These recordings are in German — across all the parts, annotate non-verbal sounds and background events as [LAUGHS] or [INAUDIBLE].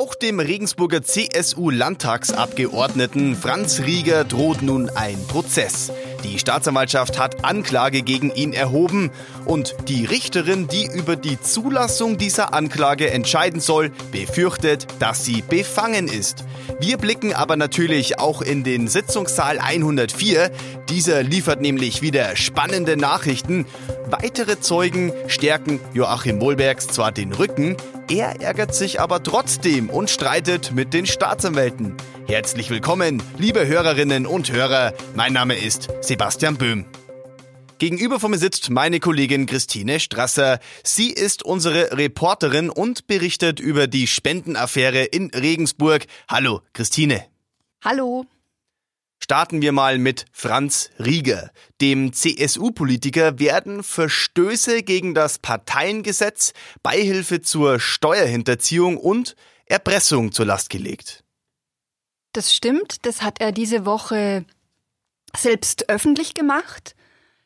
Auch dem Regensburger CSU-Landtagsabgeordneten Franz Rieger droht nun ein Prozess. Die Staatsanwaltschaft hat Anklage gegen ihn erhoben und die Richterin, die über die Zulassung dieser Anklage entscheiden soll, befürchtet, dass sie befangen ist. Wir blicken aber natürlich auch in den Sitzungssaal 104. Dieser liefert nämlich wieder spannende Nachrichten. Weitere Zeugen stärken Joachim Wohlbergs zwar den Rücken, er ärgert sich aber trotzdem und streitet mit den Staatsanwälten. Herzlich willkommen, liebe Hörerinnen und Hörer. Mein Name ist Sebastian Böhm. Gegenüber von mir sitzt meine Kollegin Christine Strasser. Sie ist unsere Reporterin und berichtet über die Spendenaffäre in Regensburg. Hallo, Christine. Hallo. Starten wir mal mit Franz Rieger. Dem CSU-Politiker werden Verstöße gegen das Parteiengesetz, Beihilfe zur Steuerhinterziehung und Erpressung zur Last gelegt. Das stimmt, das hat er diese Woche selbst öffentlich gemacht.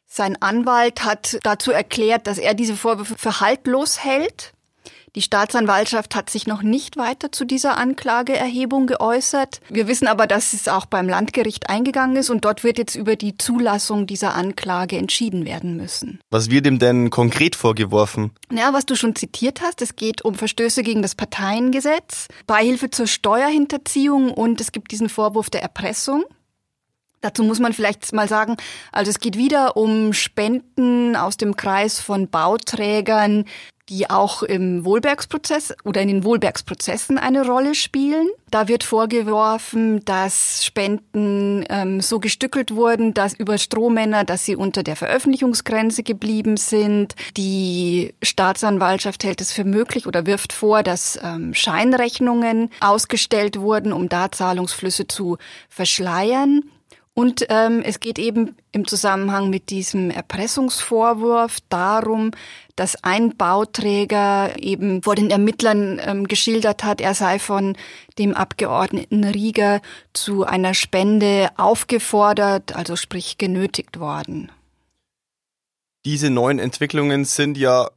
Sein Anwalt hat dazu erklärt, dass er diese Vorwürfe für haltlos hält. Die Staatsanwaltschaft hat sich noch nicht weiter zu dieser Anklageerhebung geäußert. Wir wissen aber, dass es auch beim Landgericht eingegangen ist und dort wird jetzt über die Zulassung dieser Anklage entschieden werden müssen. Was wird ihm denn konkret vorgeworfen? Ja, was du schon zitiert hast, es geht um Verstöße gegen das Parteiengesetz, Beihilfe zur Steuerhinterziehung und es gibt diesen Vorwurf der Erpressung. Dazu muss man vielleicht mal sagen, also es geht wieder um Spenden aus dem Kreis von Bauträgern, die auch im Wohlbergsprozess oder in den Wohlbergsprozessen eine Rolle spielen. Da wird vorgeworfen, dass Spenden ähm, so gestückelt wurden, dass über Strohmänner, dass sie unter der Veröffentlichungsgrenze geblieben sind. Die Staatsanwaltschaft hält es für möglich oder wirft vor, dass ähm, Scheinrechnungen ausgestellt wurden, um da Zahlungsflüsse zu verschleiern. Und ähm, es geht eben im Zusammenhang mit diesem Erpressungsvorwurf darum, dass ein Bauträger eben vor den Ermittlern ähm, geschildert hat, er sei von dem Abgeordneten Rieger zu einer Spende aufgefordert, also sprich genötigt worden. Diese neuen Entwicklungen sind ja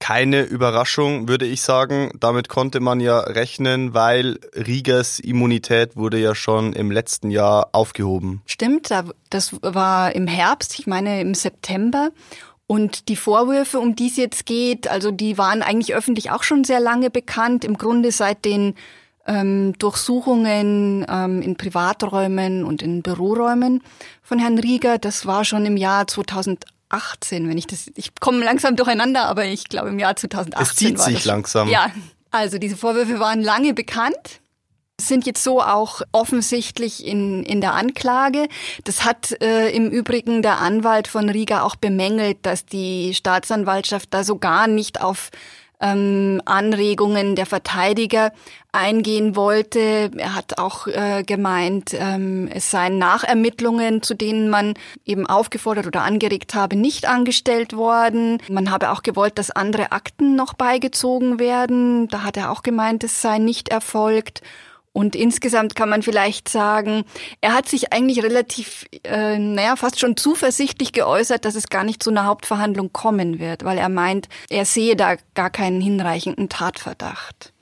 keine Überraschung, würde ich sagen. Damit konnte man ja rechnen, weil Riegers Immunität wurde ja schon im letzten Jahr aufgehoben. Stimmt, das war im Herbst, ich meine im September. Und die Vorwürfe, um die es jetzt geht, also die waren eigentlich öffentlich auch schon sehr lange bekannt. Im Grunde seit den ähm, Durchsuchungen ähm, in Privaträumen und in Büroräumen von Herrn Rieger. Das war schon im Jahr 2000 2018, wenn ich das, ich komme langsam durcheinander, aber ich glaube im Jahr 2018 es zieht war sich das. langsam. Ja, also diese Vorwürfe waren lange bekannt sind jetzt so auch offensichtlich in, in der Anklage. Das hat äh, im Übrigen der Anwalt von Riga auch bemängelt, dass die Staatsanwaltschaft da so gar nicht auf ähm, Anregungen der Verteidiger eingehen wollte. Er hat auch äh, gemeint, ähm, es seien Nachermittlungen, zu denen man eben aufgefordert oder angeregt habe, nicht angestellt worden. Man habe auch gewollt, dass andere Akten noch beigezogen werden. Da hat er auch gemeint, es sei nicht erfolgt. Und insgesamt kann man vielleicht sagen, er hat sich eigentlich relativ, äh, naja, fast schon zuversichtlich geäußert, dass es gar nicht zu einer Hauptverhandlung kommen wird, weil er meint, er sehe da gar keinen hinreichenden Tatverdacht.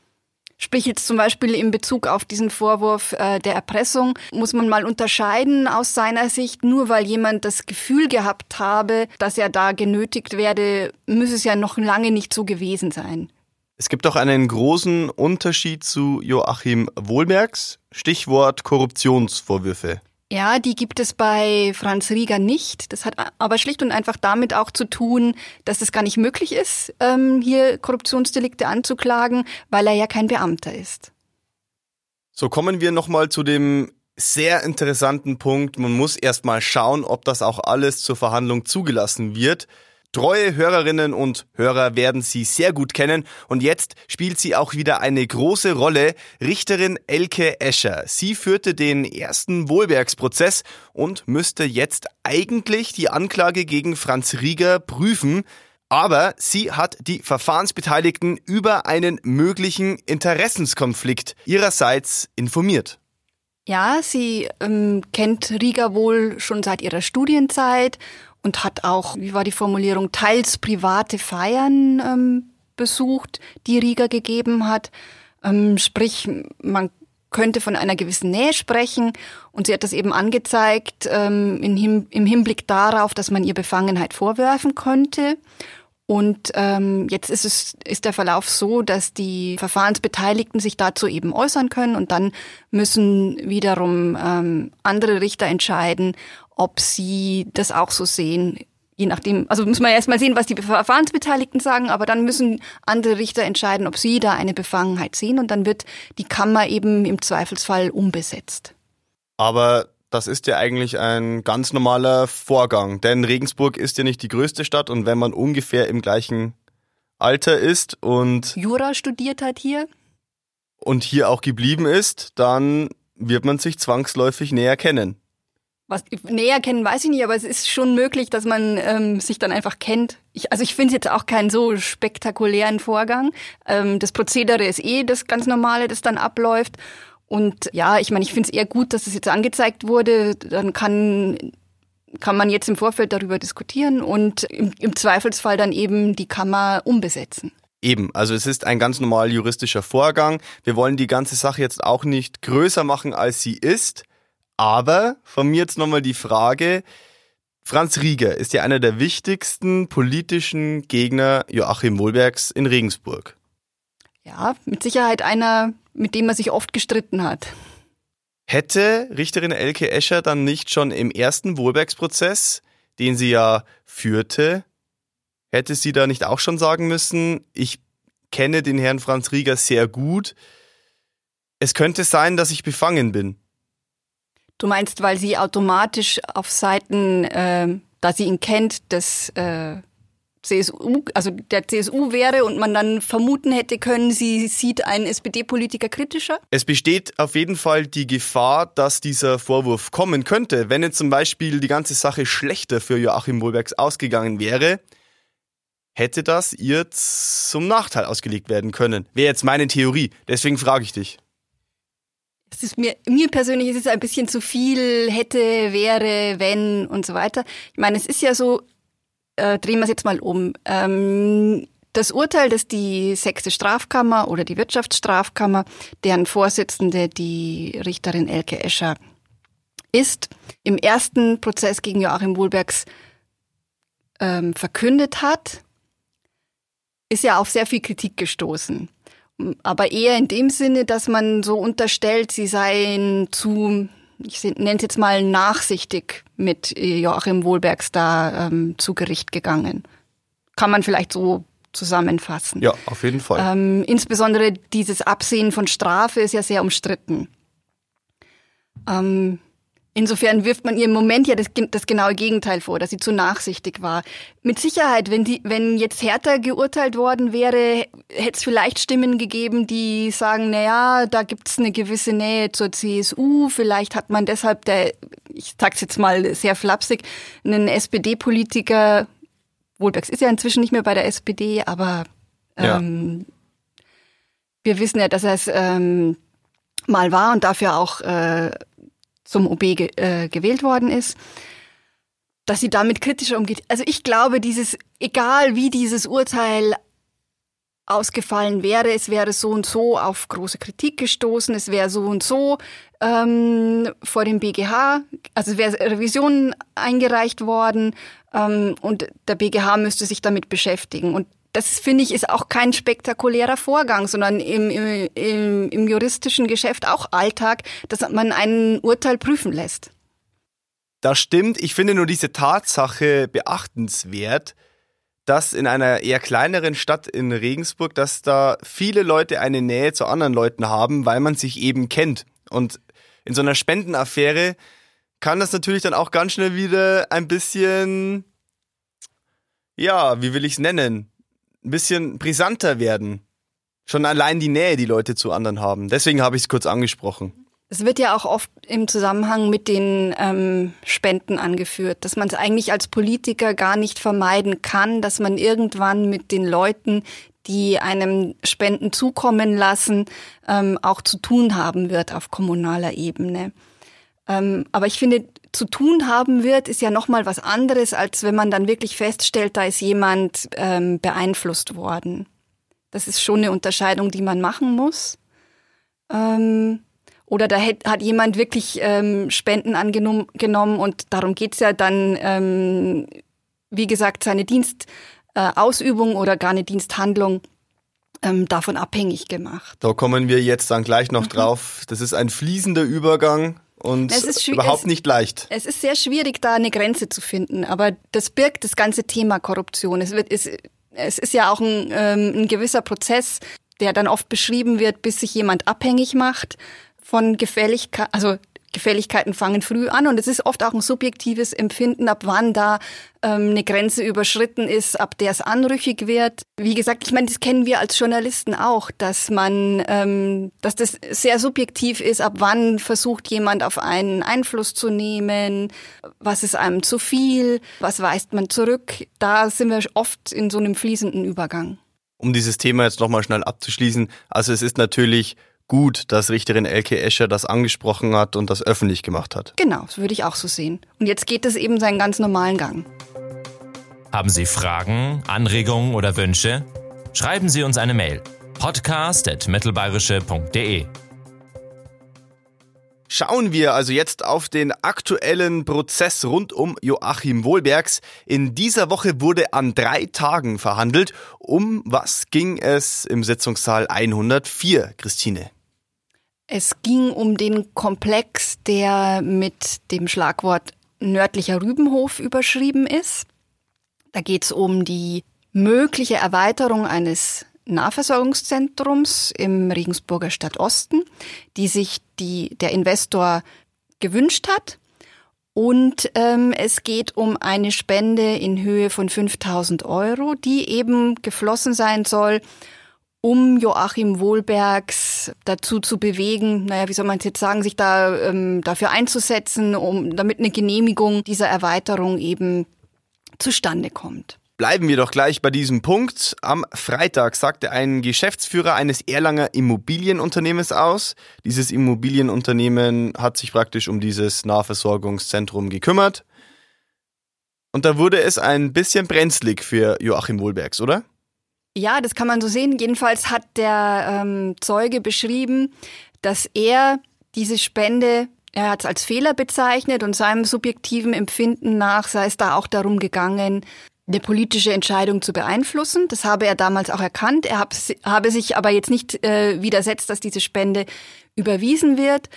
Sprich jetzt zum Beispiel in Bezug auf diesen Vorwurf äh, der Erpressung, muss man mal unterscheiden aus seiner Sicht, nur weil jemand das Gefühl gehabt habe, dass er da genötigt werde, müsse es ja noch lange nicht so gewesen sein. Es gibt auch einen großen Unterschied zu Joachim Wohlbergs, Stichwort Korruptionsvorwürfe. Ja, die gibt es bei Franz Rieger nicht. Das hat aber schlicht und einfach damit auch zu tun, dass es gar nicht möglich ist, ähm, hier Korruptionsdelikte anzuklagen, weil er ja kein Beamter ist. So kommen wir nochmal zu dem sehr interessanten Punkt. Man muss erstmal schauen, ob das auch alles zur Verhandlung zugelassen wird. Treue Hörerinnen und Hörer werden sie sehr gut kennen und jetzt spielt sie auch wieder eine große Rolle. Richterin Elke Escher. Sie führte den ersten Wohlbergsprozess und müsste jetzt eigentlich die Anklage gegen Franz Rieger prüfen. Aber sie hat die Verfahrensbeteiligten über einen möglichen Interessenskonflikt ihrerseits informiert. Ja, sie ähm, kennt Rieger wohl schon seit ihrer Studienzeit und hat auch, wie war die Formulierung, teils private Feiern ähm, besucht, die Rieger gegeben hat. Ähm, sprich, man könnte von einer gewissen Nähe sprechen und sie hat das eben angezeigt ähm, im Hinblick darauf, dass man ihr Befangenheit vorwerfen könnte. Und ähm, jetzt ist es ist der Verlauf so, dass die Verfahrensbeteiligten sich dazu eben äußern können und dann müssen wiederum ähm, andere Richter entscheiden, ob sie das auch so sehen. Je nachdem, also muss man erstmal sehen, was die Verfahrensbeteiligten sagen, aber dann müssen andere Richter entscheiden, ob sie da eine Befangenheit sehen und dann wird die Kammer eben im Zweifelsfall umbesetzt. Aber das ist ja eigentlich ein ganz normaler Vorgang, denn Regensburg ist ja nicht die größte Stadt und wenn man ungefähr im gleichen Alter ist und Jura studiert hat hier und hier auch geblieben ist, dann wird man sich zwangsläufig näher kennen. Was näher kennen, weiß ich nicht, aber es ist schon möglich, dass man ähm, sich dann einfach kennt. Ich, also ich finde es jetzt auch keinen so spektakulären Vorgang. Ähm, das Prozedere ist eh das ganz normale, das dann abläuft. Und ja, ich meine, ich finde es eher gut, dass es jetzt angezeigt wurde. Dann kann kann man jetzt im Vorfeld darüber diskutieren und im, im Zweifelsfall dann eben die Kammer umbesetzen. Eben, also es ist ein ganz normal juristischer Vorgang. Wir wollen die ganze Sache jetzt auch nicht größer machen, als sie ist. Aber von mir jetzt nochmal die Frage, Franz Rieger ist ja einer der wichtigsten politischen Gegner Joachim Wohlbergs in Regensburg. Ja, mit Sicherheit einer mit dem man sich oft gestritten hat. Hätte Richterin Elke Escher dann nicht schon im ersten Wohlbergsprozess, den sie ja führte, hätte sie da nicht auch schon sagen müssen, ich kenne den Herrn Franz Rieger sehr gut. Es könnte sein, dass ich befangen bin. Du meinst, weil sie automatisch auf Seiten, äh, da sie ihn kennt, des äh, CSU, also der CSU wäre und man dann vermuten hätte können, sie sieht einen SPD-Politiker kritischer? Es besteht auf jeden Fall die Gefahr, dass dieser Vorwurf kommen könnte. Wenn jetzt zum Beispiel die ganze Sache schlechter für Joachim Wohlbergs ausgegangen wäre, hätte das ihr zum Nachteil ausgelegt werden können. Wäre jetzt meine Theorie. Deswegen frage ich dich. Es ist mir, mir persönlich ist es ein bisschen zu viel hätte, wäre, wenn und so weiter. Ich meine, es ist ja so, äh, drehen wir es jetzt mal um. Ähm, das Urteil, das die sechste Strafkammer oder die Wirtschaftsstrafkammer, deren Vorsitzende die Richterin Elke Escher ist, im ersten Prozess gegen Joachim Wohlbergs ähm, verkündet hat, ist ja auf sehr viel Kritik gestoßen. Aber eher in dem Sinne, dass man so unterstellt, sie seien zu ich nenne es jetzt mal nachsichtig mit äh, Joachim Wohlbergs da ähm, zu Gericht gegangen. Kann man vielleicht so zusammenfassen. Ja, auf jeden Fall. Ähm, insbesondere dieses Absehen von Strafe ist ja sehr umstritten. Ähm, Insofern wirft man ihr im Moment ja das, das, genaue Gegenteil vor, dass sie zu nachsichtig war. Mit Sicherheit, wenn, die, wenn jetzt härter geurteilt worden wäre, hätte es vielleicht Stimmen gegeben, die sagen, na ja, da gibt's eine gewisse Nähe zur CSU, vielleicht hat man deshalb, der, ich sag's jetzt mal sehr flapsig, einen SPD-Politiker, Wohlbergs ist ja inzwischen nicht mehr bei der SPD, aber ähm, ja. wir wissen ja, dass er es ähm, mal war und dafür auch äh, zum OB ge äh, gewählt worden ist, dass sie damit kritischer umgeht. Also ich glaube, dieses, egal wie dieses Urteil ausgefallen wäre, es wäre so und so auf große Kritik gestoßen, es wäre so und so ähm, vor dem BGH, also es wäre Revision eingereicht worden ähm, und der BGH müsste sich damit beschäftigen. Und das finde ich ist auch kein spektakulärer Vorgang, sondern im, im, im, juristischen Geschäft auch Alltag, dass man ein Urteil prüfen lässt. Das stimmt. Ich finde nur diese Tatsache beachtenswert, dass in einer eher kleineren Stadt in Regensburg, dass da viele Leute eine Nähe zu anderen Leuten haben, weil man sich eben kennt. Und in so einer Spendenaffäre kann das natürlich dann auch ganz schnell wieder ein bisschen, ja, wie will ich es nennen? Ein bisschen brisanter werden. Schon allein die Nähe, die Leute zu anderen haben. Deswegen habe ich es kurz angesprochen. Es wird ja auch oft im Zusammenhang mit den ähm, Spenden angeführt, dass man es eigentlich als Politiker gar nicht vermeiden kann, dass man irgendwann mit den Leuten, die einem Spenden zukommen lassen, ähm, auch zu tun haben wird auf kommunaler Ebene. Ähm, aber ich finde, zu tun haben wird, ist ja nochmal was anderes, als wenn man dann wirklich feststellt, da ist jemand ähm, beeinflusst worden. Das ist schon eine Unterscheidung, die man machen muss. Ähm, oder da hat, hat jemand wirklich ähm, Spenden angenommen und darum geht's ja dann, ähm, wie gesagt, seine Dienstausübung äh, oder gar eine Diensthandlung ähm, davon abhängig gemacht. Da kommen wir jetzt dann gleich noch mhm. drauf. Das ist ein fließender Übergang und überhaupt es, nicht leicht. Es ist sehr schwierig, da eine Grenze zu finden, aber das birgt das ganze Thema Korruption. Es, wird, es, es ist ja auch ein, ähm, ein gewisser Prozess, der dann oft beschrieben wird, bis sich jemand abhängig macht von Gefälligkeit, also Gefälligkeiten fangen früh an und es ist oft auch ein subjektives Empfinden, ab wann da ähm, eine Grenze überschritten ist, ab der es anrüchig wird. Wie gesagt, ich meine, das kennen wir als Journalisten auch, dass man, ähm, dass das sehr subjektiv ist, ab wann versucht jemand auf einen Einfluss zu nehmen, was ist einem zu viel, was weist man zurück. Da sind wir oft in so einem fließenden Übergang. Um dieses Thema jetzt nochmal schnell abzuschließen, also es ist natürlich gut, dass Richterin Elke Escher das angesprochen hat und das öffentlich gemacht hat. Genau, das würde ich auch so sehen. Und jetzt geht es eben seinen ganz normalen Gang. Haben Sie Fragen, Anregungen oder Wünsche? Schreiben Sie uns eine Mail. podcast.mittelbayerische.de Schauen wir also jetzt auf den aktuellen Prozess rund um Joachim Wohlbergs. In dieser Woche wurde an drei Tagen verhandelt. Um was ging es im Sitzungssaal 104, Christine? Es ging um den Komplex, der mit dem Schlagwort nördlicher Rübenhof überschrieben ist. Da geht es um die mögliche Erweiterung eines Nahversorgungszentrums im Regensburger Stadtosten, die sich die, der Investor gewünscht hat. Und ähm, es geht um eine Spende in Höhe von 5000 Euro, die eben geflossen sein soll, um Joachim Wohlbergs dazu zu bewegen, naja, wie soll man es jetzt sagen, sich da ähm, dafür einzusetzen, um damit eine Genehmigung dieser Erweiterung eben zustande kommt. Bleiben wir doch gleich bei diesem Punkt. Am Freitag sagte ein Geschäftsführer eines Erlanger Immobilienunternehmens aus. Dieses Immobilienunternehmen hat sich praktisch um dieses Nahversorgungszentrum gekümmert. Und da wurde es ein bisschen brenzlig für Joachim Wohlbergs, oder? Ja, das kann man so sehen. Jedenfalls hat der ähm, Zeuge beschrieben, dass er diese Spende, er hat es als Fehler bezeichnet und seinem subjektiven Empfinden nach sei es da auch darum gegangen, eine politische Entscheidung zu beeinflussen. Das habe er damals auch erkannt. Er hab, habe sich aber jetzt nicht äh, widersetzt, dass diese Spende überwiesen wird.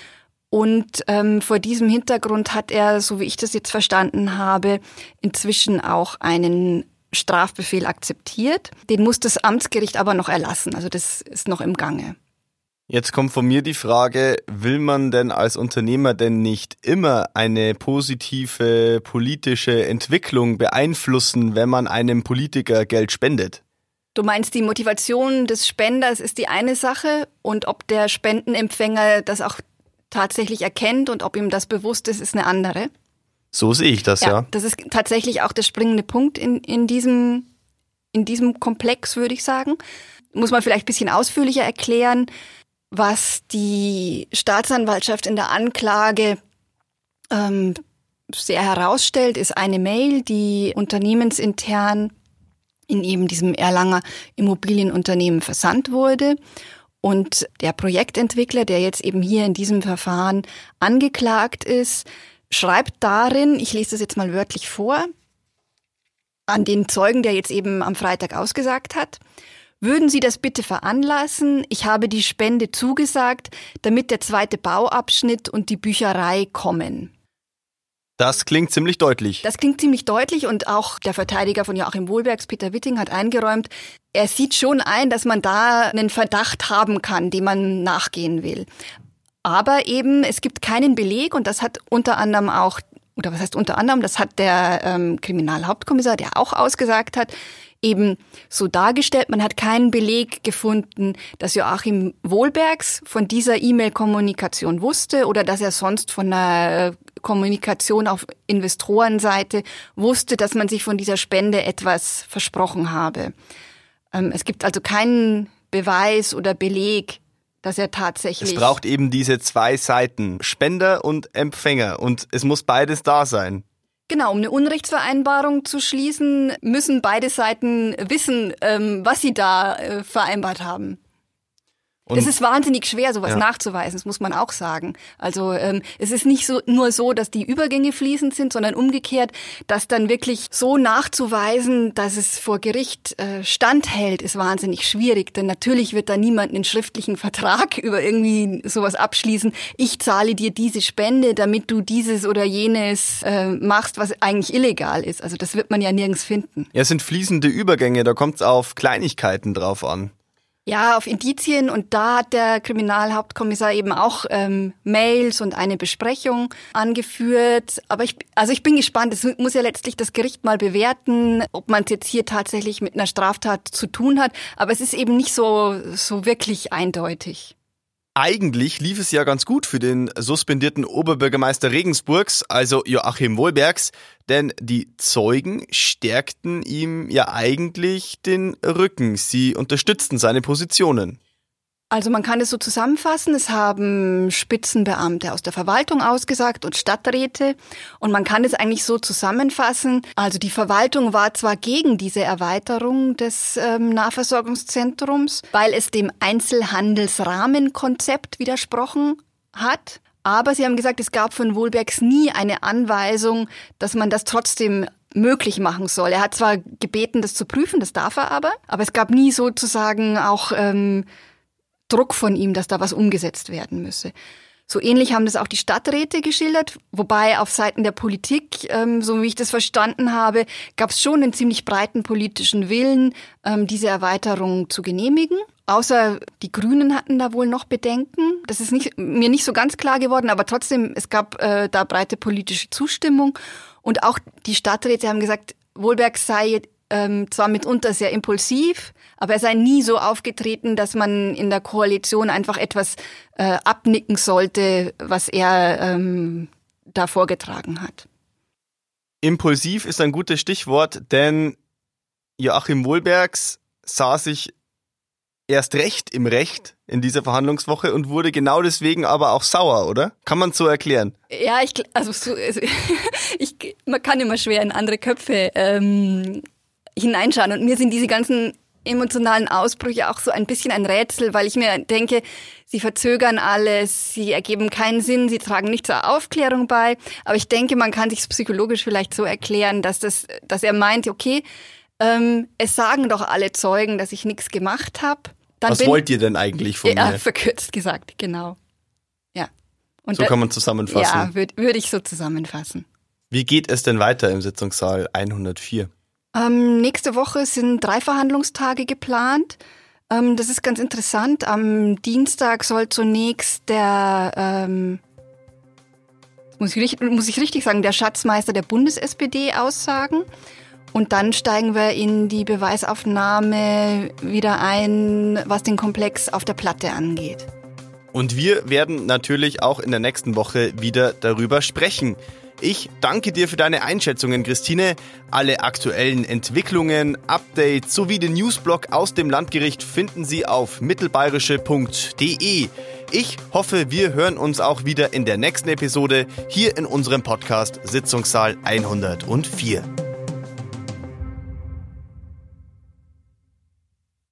Und ähm, vor diesem Hintergrund hat er, so wie ich das jetzt verstanden habe, inzwischen auch einen Strafbefehl akzeptiert. Den muss das Amtsgericht aber noch erlassen. Also das ist noch im Gange. Jetzt kommt von mir die Frage, will man denn als Unternehmer denn nicht immer eine positive politische Entwicklung beeinflussen, wenn man einem Politiker Geld spendet? Du meinst, die Motivation des Spenders ist die eine Sache und ob der Spendenempfänger das auch tatsächlich erkennt und ob ihm das bewusst ist, ist eine andere. So sehe ich das, ja. ja. Das ist tatsächlich auch der springende Punkt in, in, diesem, in diesem Komplex, würde ich sagen. Muss man vielleicht ein bisschen ausführlicher erklären, was die Staatsanwaltschaft in der Anklage ähm, sehr herausstellt, ist eine Mail, die unternehmensintern in eben diesem Erlanger Immobilienunternehmen versandt wurde. Und der Projektentwickler, der jetzt eben hier in diesem Verfahren angeklagt ist, schreibt darin, ich lese das jetzt mal wörtlich vor, an den Zeugen, der jetzt eben am Freitag ausgesagt hat. Würden Sie das bitte veranlassen? Ich habe die Spende zugesagt, damit der zweite Bauabschnitt und die Bücherei kommen. Das klingt ziemlich deutlich. Das klingt ziemlich deutlich und auch der Verteidiger von Joachim Wohlbergs, Peter Witting, hat eingeräumt, er sieht schon ein, dass man da einen Verdacht haben kann, dem man nachgehen will. Aber eben, es gibt keinen Beleg und das hat unter anderem auch, oder was heißt unter anderem, das hat der ähm, Kriminalhauptkommissar, der auch ausgesagt hat, eben so dargestellt. Man hat keinen Beleg gefunden, dass Joachim Wohlbergs von dieser E-Mail-Kommunikation wusste oder dass er sonst von einer äh, Kommunikation auf Investorenseite wusste, dass man sich von dieser Spende etwas versprochen habe. Ähm, es gibt also keinen Beweis oder Beleg, dass er tatsächlich. Es braucht eben diese zwei Seiten, Spender und Empfänger, und es muss beides da sein. Genau, um eine Unrechtsvereinbarung zu schließen, müssen beide Seiten wissen, ähm, was sie da äh, vereinbart haben. Und es ist wahnsinnig schwer, sowas ja. nachzuweisen, das muss man auch sagen. Also ähm, es ist nicht so nur so, dass die Übergänge fließend sind, sondern umgekehrt, dass dann wirklich so nachzuweisen, dass es vor Gericht äh, standhält, ist wahnsinnig schwierig. Denn natürlich wird da niemand einen schriftlichen Vertrag [LAUGHS] über irgendwie sowas abschließen. Ich zahle dir diese Spende, damit du dieses oder jenes äh, machst, was eigentlich illegal ist. Also das wird man ja nirgends finden. Ja, es sind fließende Übergänge, da kommt es auf Kleinigkeiten drauf an. Ja, auf Indizien und da hat der Kriminalhauptkommissar eben auch ähm, Mails und eine Besprechung angeführt. Aber ich, also ich bin gespannt. Es muss ja letztlich das Gericht mal bewerten, ob man es jetzt hier tatsächlich mit einer Straftat zu tun hat. Aber es ist eben nicht so so wirklich eindeutig. Eigentlich lief es ja ganz gut für den suspendierten Oberbürgermeister Regensburgs, also Joachim Wohlbergs, denn die Zeugen stärkten ihm ja eigentlich den Rücken. Sie unterstützten seine Positionen. Also man kann es so zusammenfassen, es haben Spitzenbeamte aus der Verwaltung ausgesagt und Stadträte und man kann es eigentlich so zusammenfassen. Also die Verwaltung war zwar gegen diese Erweiterung des ähm, Nahversorgungszentrums, weil es dem Einzelhandelsrahmenkonzept widersprochen hat. Aber sie haben gesagt, es gab von Wohlbergs nie eine Anweisung, dass man das trotzdem möglich machen soll. Er hat zwar gebeten, das zu prüfen, das darf er aber, aber es gab nie sozusagen auch ähm, Druck von ihm, dass da was umgesetzt werden müsse. So ähnlich haben das auch die Stadträte geschildert, wobei auf Seiten der Politik, ähm, so wie ich das verstanden habe, gab es schon einen ziemlich breiten politischen Willen, ähm, diese Erweiterung zu genehmigen. Außer die Grünen hatten da wohl noch Bedenken. Das ist nicht, mir nicht so ganz klar geworden, aber trotzdem, es gab äh, da breite politische Zustimmung. Und auch die Stadträte haben gesagt, Wohlberg sei ähm, zwar mitunter sehr impulsiv, aber er sei nie so aufgetreten, dass man in der Koalition einfach etwas äh, abnicken sollte, was er ähm, da vorgetragen hat. Impulsiv ist ein gutes Stichwort, denn Joachim Wohlbergs sah sich erst recht im Recht in dieser Verhandlungswoche und wurde genau deswegen aber auch sauer, oder? Kann man so erklären? Ja, ich also, so, also [LAUGHS] ich, man kann immer schwer in andere Köpfe ähm, hineinschauen. Und mir sind diese ganzen emotionalen Ausbrüche auch so ein bisschen ein Rätsel, weil ich mir denke, sie verzögern alles, sie ergeben keinen Sinn, sie tragen nicht zur Aufklärung bei. Aber ich denke, man kann sich psychologisch vielleicht so erklären, dass das, dass er meint, okay, ähm, es sagen doch alle Zeugen, dass ich nichts gemacht habe. Was wollt ihr denn eigentlich von ja, mir? Ja, [LAUGHS] verkürzt gesagt, genau. Ja. Und so kann man zusammenfassen. Ja, würde würd ich so zusammenfassen. Wie geht es denn weiter im Sitzungssaal 104? Ähm, nächste Woche sind drei Verhandlungstage geplant. Ähm, das ist ganz interessant. Am Dienstag soll zunächst der, ähm, muss, ich, muss ich richtig sagen, der Schatzmeister der Bundes-SPD aussagen. Und dann steigen wir in die Beweisaufnahme wieder ein, was den Komplex auf der Platte angeht. Und wir werden natürlich auch in der nächsten Woche wieder darüber sprechen. Ich danke dir für deine Einschätzungen, Christine. Alle aktuellen Entwicklungen, Updates sowie den Newsblog aus dem Landgericht finden Sie auf mittelbayerische.de. Ich hoffe, wir hören uns auch wieder in der nächsten Episode hier in unserem Podcast Sitzungssaal 104.